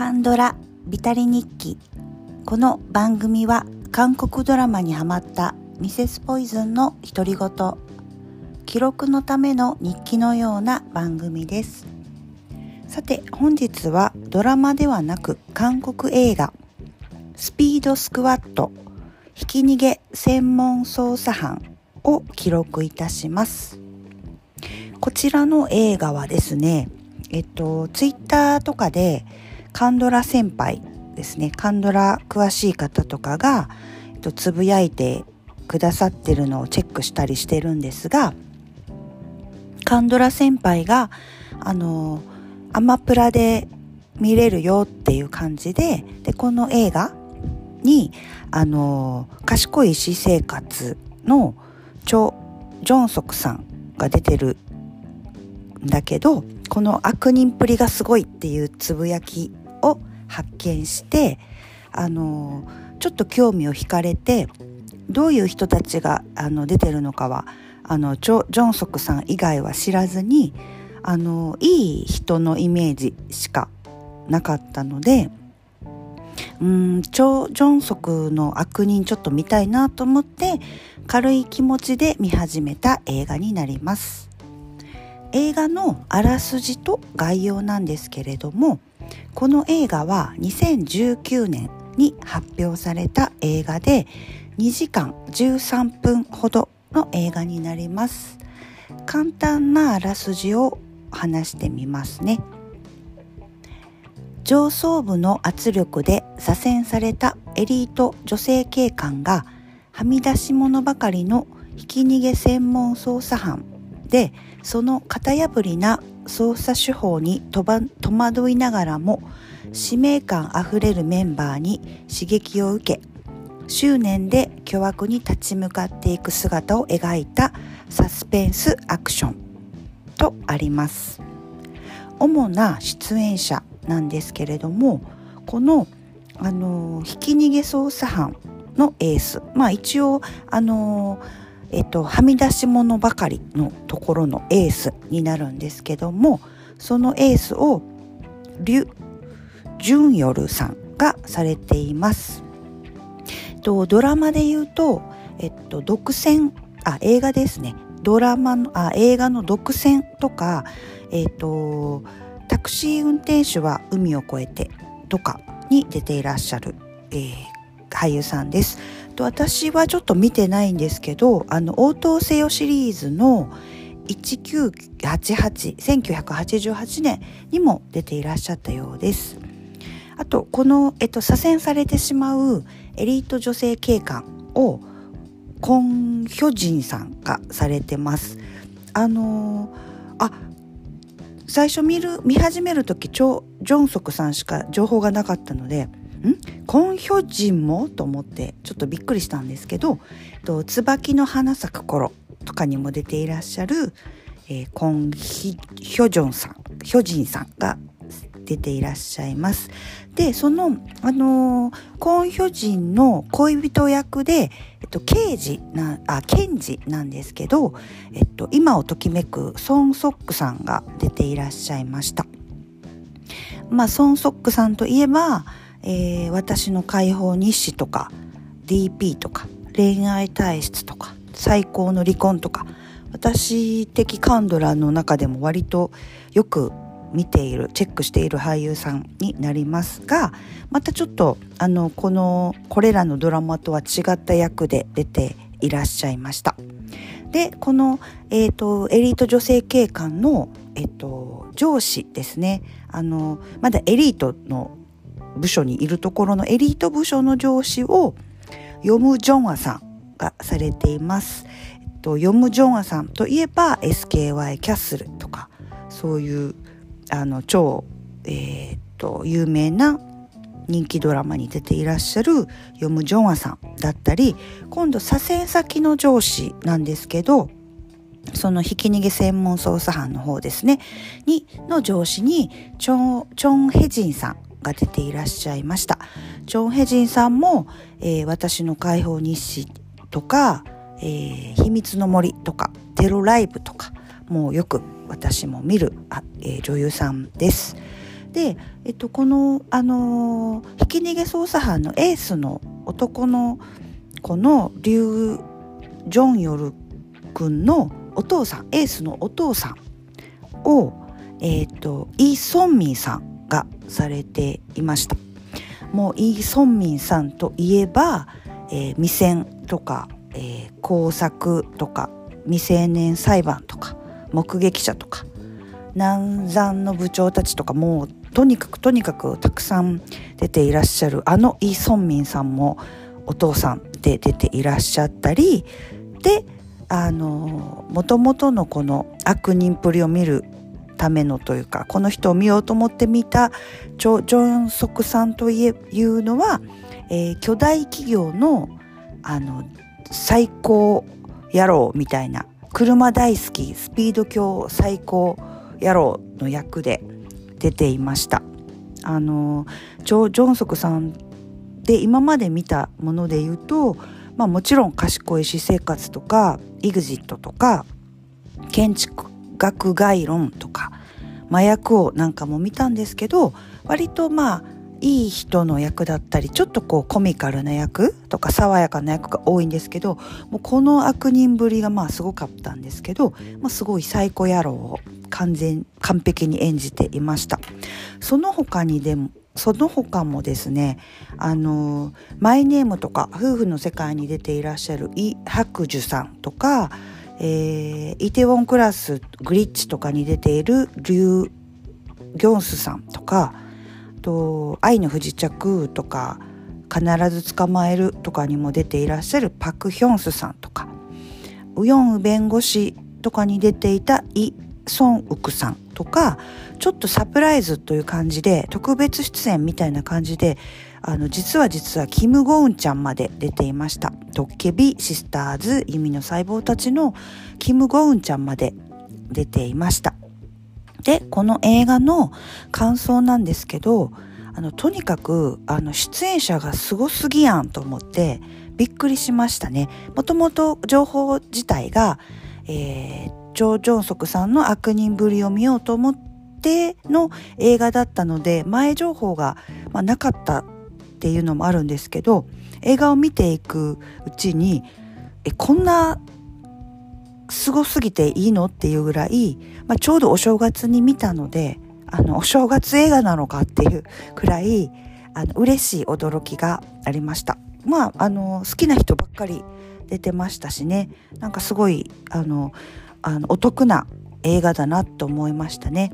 カンドラビタリ日記。この番組は韓国ドラマにハマったミセスポイズンの独り言。記録のための日記のような番組です。さて本日はドラマではなく韓国映画。スピードスクワット。ひき逃げ専門捜査班を記録いたします。こちらの映画はですねえっとツイッターとかでカンドラ先輩ですね。カンドラ詳しい方とかが、えっと、つぶやいてくださってるのをチェックしたりしてるんですがカンドラ先輩があのアマプラで見れるよっていう感じででこの映画にあの賢い私生活のチョ・ジョンソクさんが出てるんだけどこの悪人っぷりがすごいっていうつぶやきを発見してあのちょっと興味を惹かれてどういう人たちがあの出てるのかはあのジョジョンソクさん以外は知らずにあのいい人のイメージしかなかったのでうんチョ・ジョンソクの悪人ちょっと見たいなと思って軽い気持ちで見始めた映画になります。映画のあらすじと概要なんですけれどもこの映画は2019年に発表された映画で2時間13分ほどの映画になります。簡単なあらすじを話してみますね。上層部の圧力で左遷されたエリート女性警官がはみ出し物ばかりのひき逃げ専門捜査班でその型破りな捜査手法に戸惑いながらも使命感あふれるメンバーに刺激を受け執念で巨悪に立ち向かっていく姿を描いたサスペンスアクションとあります。主な出演者なんですけれどもこのあのひき逃げ捜査班のエースまあ一応あのえっと、はみ出し物ばかりのところのエースになるんですけどもそのエースをリュ・ジュンヨルさんがされています。とドラマで言うと、えっと、独占あ映画ですねドラマのあ映画の独占とか、えっと、タクシー運転手は海を越えてとかに出ていらっしゃる、えー、俳優さんです。と私はちょっと見てないんですけどあの応答せよシリーズの1988 1988年にも出ていらっしゃったようです。あとこの、えっと、左遷されてしまうエリート女性警官をコン・ヒョジンさんがされてます。あのあ最初見る見始める時チョ・ジョンソクさんしか情報がなかったのでん？コン・ヒョジンも？と思ってちょっとびっくりしたんですけど「と椿の花咲く頃」とかにも出ていらっしゃる、えー、コンヒ・ヒョジョンさんヒョジンさんが出ていらっしゃいます。で、その、あのー、コン・ヒョジンの恋人役で、えっと、刑事な、あ、検事なんですけど、えっと、今をときめくソン・ソックさんが出ていらっしゃいました。まあ、ソン・ソックさんといえば、えー、私の解放日誌とか DP とか恋愛体質とか最高の離婚とか私的カンドラの中でも割とよく見ているチェックしている俳優さんになりますがまたちょっとあのこのこれらのドラマとは違った役で出ていらっしゃいました。でこの、えーと、エリート女性警官の、えーと上司ですねあのまだエリートの部署にいるところのエリート部署の上司をヨム・ジョンアさんがされています。えっと、ヨム・ジョンアさんといえば SKY キャッスルとかそういうあの超、えー、っと有名な人気ドラマに出ていらっしゃるヨム・ジョンアさんだったり今度左遷先の上司なんですけどそのひき逃げ専門捜査班の方ですねにの上司にチョ・チョンヘジンさんが出ていらっしゃいました。ジョン・ヘジンさんも、えー、私の解放日誌とか、えー、秘密の森とか、テロライブとか、もうよく私も見るあ、えー、女優さんです。で、えっと、この、あのー、ひき逃げ捜査班のエースの男の子のリュウ・ジョンヨル君のお父さんエースのお父さんを、えっとイ・ソンミンさんがされていました。もうイ・ソンミンさんといえば、えー、未戦とか、えー、工作とか未成年裁判とか目撃者とか南山の部長たちとかもうとにかくとにかくたくさん出ていらっしゃるあのイ・ソンミンさんもお父さんで出ていらっしゃったりであのもともとのこの悪人っぷりを見るためのというかこの人を見ようと思って見たジョジョンソクさんというのは、えー、巨大企業のあの最高野郎みたいな車大好きスピード強最高野郎の役で出ていました。あのジョジョンソクさんで今まで見たもので言うと、まあ、もちろん賢い私生活とか EXIT とか建築学概論とか麻薬をなんかも見たんですけど割とまあいい人の役だったりちょっとこうコミカルな役とか爽やかな役が多いんですけどもうこの悪人ぶりがまあすごかったんですけど、まあ、すごいサイコ野郎を完全完璧に演じていました。その他にでもその他もですねあのマイネームとか夫婦の世界に出ていらっしゃるイ・ハクジュさんとか、えー、イテウォンクラスグリッチとかに出ているリュウ・ギョンスさんとかと「愛の不時着」とか「必ず捕まえる」とかにも出ていらっしゃるパク・ヒョンスさんとかウヨンウ弁護士とかに出ていたイ・ソンウクさんとかちょっとサプライズという感じで特別出演みたいな感じであの実は実はキム・ゴウンちゃんまで出ていました。ドッケビシスターズ弓の細胞たちのキム・ゴウンちゃんまで出ていました。でこの映画の感想なんですけどあのとにかくあの出演者がすごすぎやんと思ってびっくりしましたね。もともと情報自体が、えー、ジョー・ジョンソクさんの悪人ぶりを見ようと思っての映画だったので前情報が、まあ、なかったっていうのもあるんですけど映画を見ていくうちにえこんなすごすぎていいのっていうぐらい、まあ、ちょうどお正月に見たのであのお正月映画なのかっていうくらいあの嬉しい驚きがありました。まああの好きな人ばっかり出てましたしね。なんかすごいあのあのお得な映画だなと思いましたね。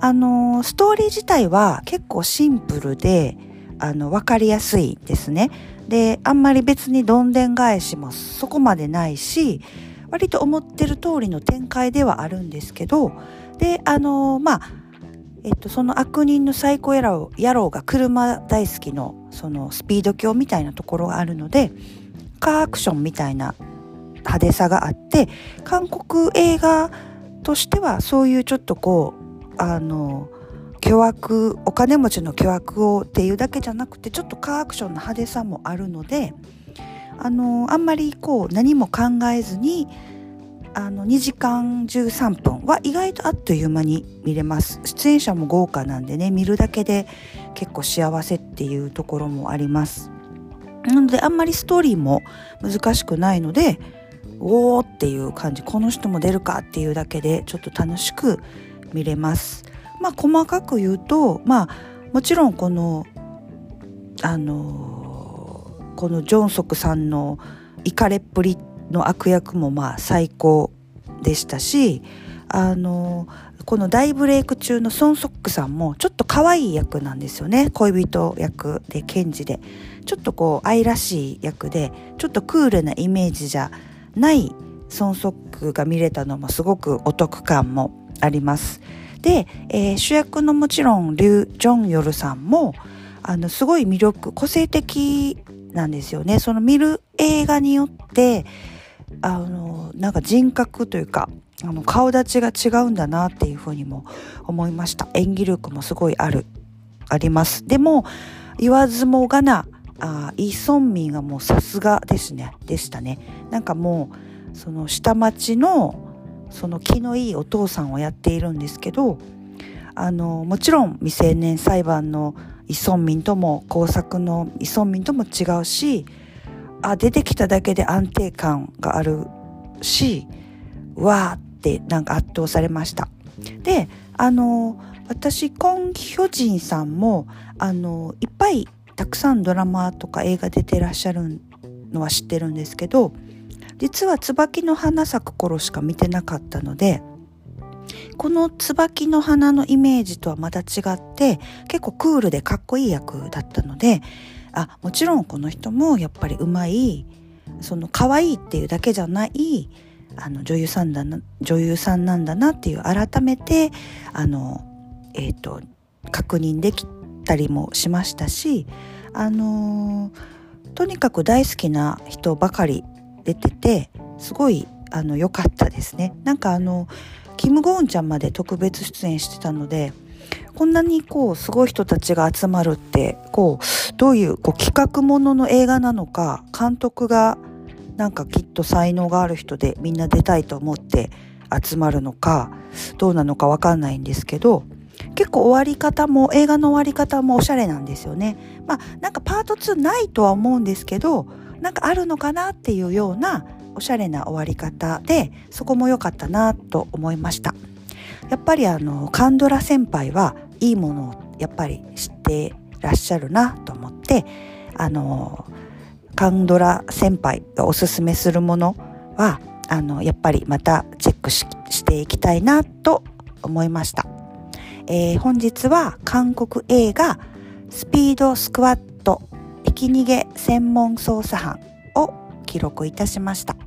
あのストーリー自体は結構シンプルであの分かりやすいですね。であんまり別にどんでん返しもそこまでないし割と思ってる通りの展開ではあるんですけどであのまあえっと、その悪人のサイコ野郎野郎が車大好きのそのスピード強みたいなところがあるのでカーアクションみたいな派手さがあって韓国映画としてはそういうちょっとこうあの巨悪お金持ちの巨悪をっていうだけじゃなくてちょっとカーアクションの派手さもあるのであのあんまりこう何も考えずにあの2時間13分は意外とあっという間に見れます。出演者も豪華なんでね見るだけで結構幸せっていうところもあります。なのであんまりストーリーも難しくないのでおーっていう感じこの人も出るかっていうだけでちょっと楽しく見れます。まあ細かく言うとまあもちろんこのあのこのジョンソクさんのイカレっぷりの悪役もまあ最高でしたしあのこの大ブレイク中のソン・ソックさんもちょっと可愛い役なんですよね。恋人役で検事で。ちょっとこう愛らしい役でちょっとクールなイメージじゃないソン・ソックが見れたのもすごくお得感もあります。で、えー、主役のもちろんリュ・ジョンヨルさんもあのすごい魅力個性的なんですよね。その見る映画によってあのなんか人格というかあの顔立ちが違うんだなっていうふうにも思いました。演技力もすごいあるあります。でも言わずもがなあイ・ソンミンがもうさすがですね。でしたね。なんかもうその下町のその気のいいお父さんをやっているんですけどあのもちろん未成年裁判のイ・ソンミンとも工作のイ・ソンミンとも違うしあ出てきただけで安定感があるしわーってなんか圧倒されました。であの私コン・ヒョジンさんもあのいっぱいたくさんドラマとか映画出てらっしゃるのは知ってるんですけど実は椿の花咲く頃しか見てなかったのでこの椿の花のイメージとはまた違って結構クールでかっこいい役だったのであもちろんこの人もやっぱりうまいその可愛いっていうだけじゃないあの女優さんだな女優さんなんだなっていう改めてあのえっ、ー、と確認できたりもしましたしあのとにかく大好きな人ばかり出ててすごいあの良かったですねなんかあのキム・ゴーンちゃんまで特別出演してたのでこんなにこうすごい人たちが集まるってこうどういうこう企画ものの映画なのか監督がなんかきっと才能がある人でみんな出たいと思って集まるのかどうなのかわかんないんですけど結構終わり方も映画の終わり方もおしゃれなんですよね。まあなんかパート2ないとは思うんですけどなんかあるのかなっていうようなおしゃれな終わり方でそこも良かったなと思いました。やっぱりあのカンドラ先輩はいいものをやっぱり知ってらっしゃるなと思ってあのカンドラ先輩がおすすめするものはあのやっぱりまたチェックしていきたいなと思いました、えー、本日は韓国映画スピードスクワットき逃げ専門捜査班を記録いたしました。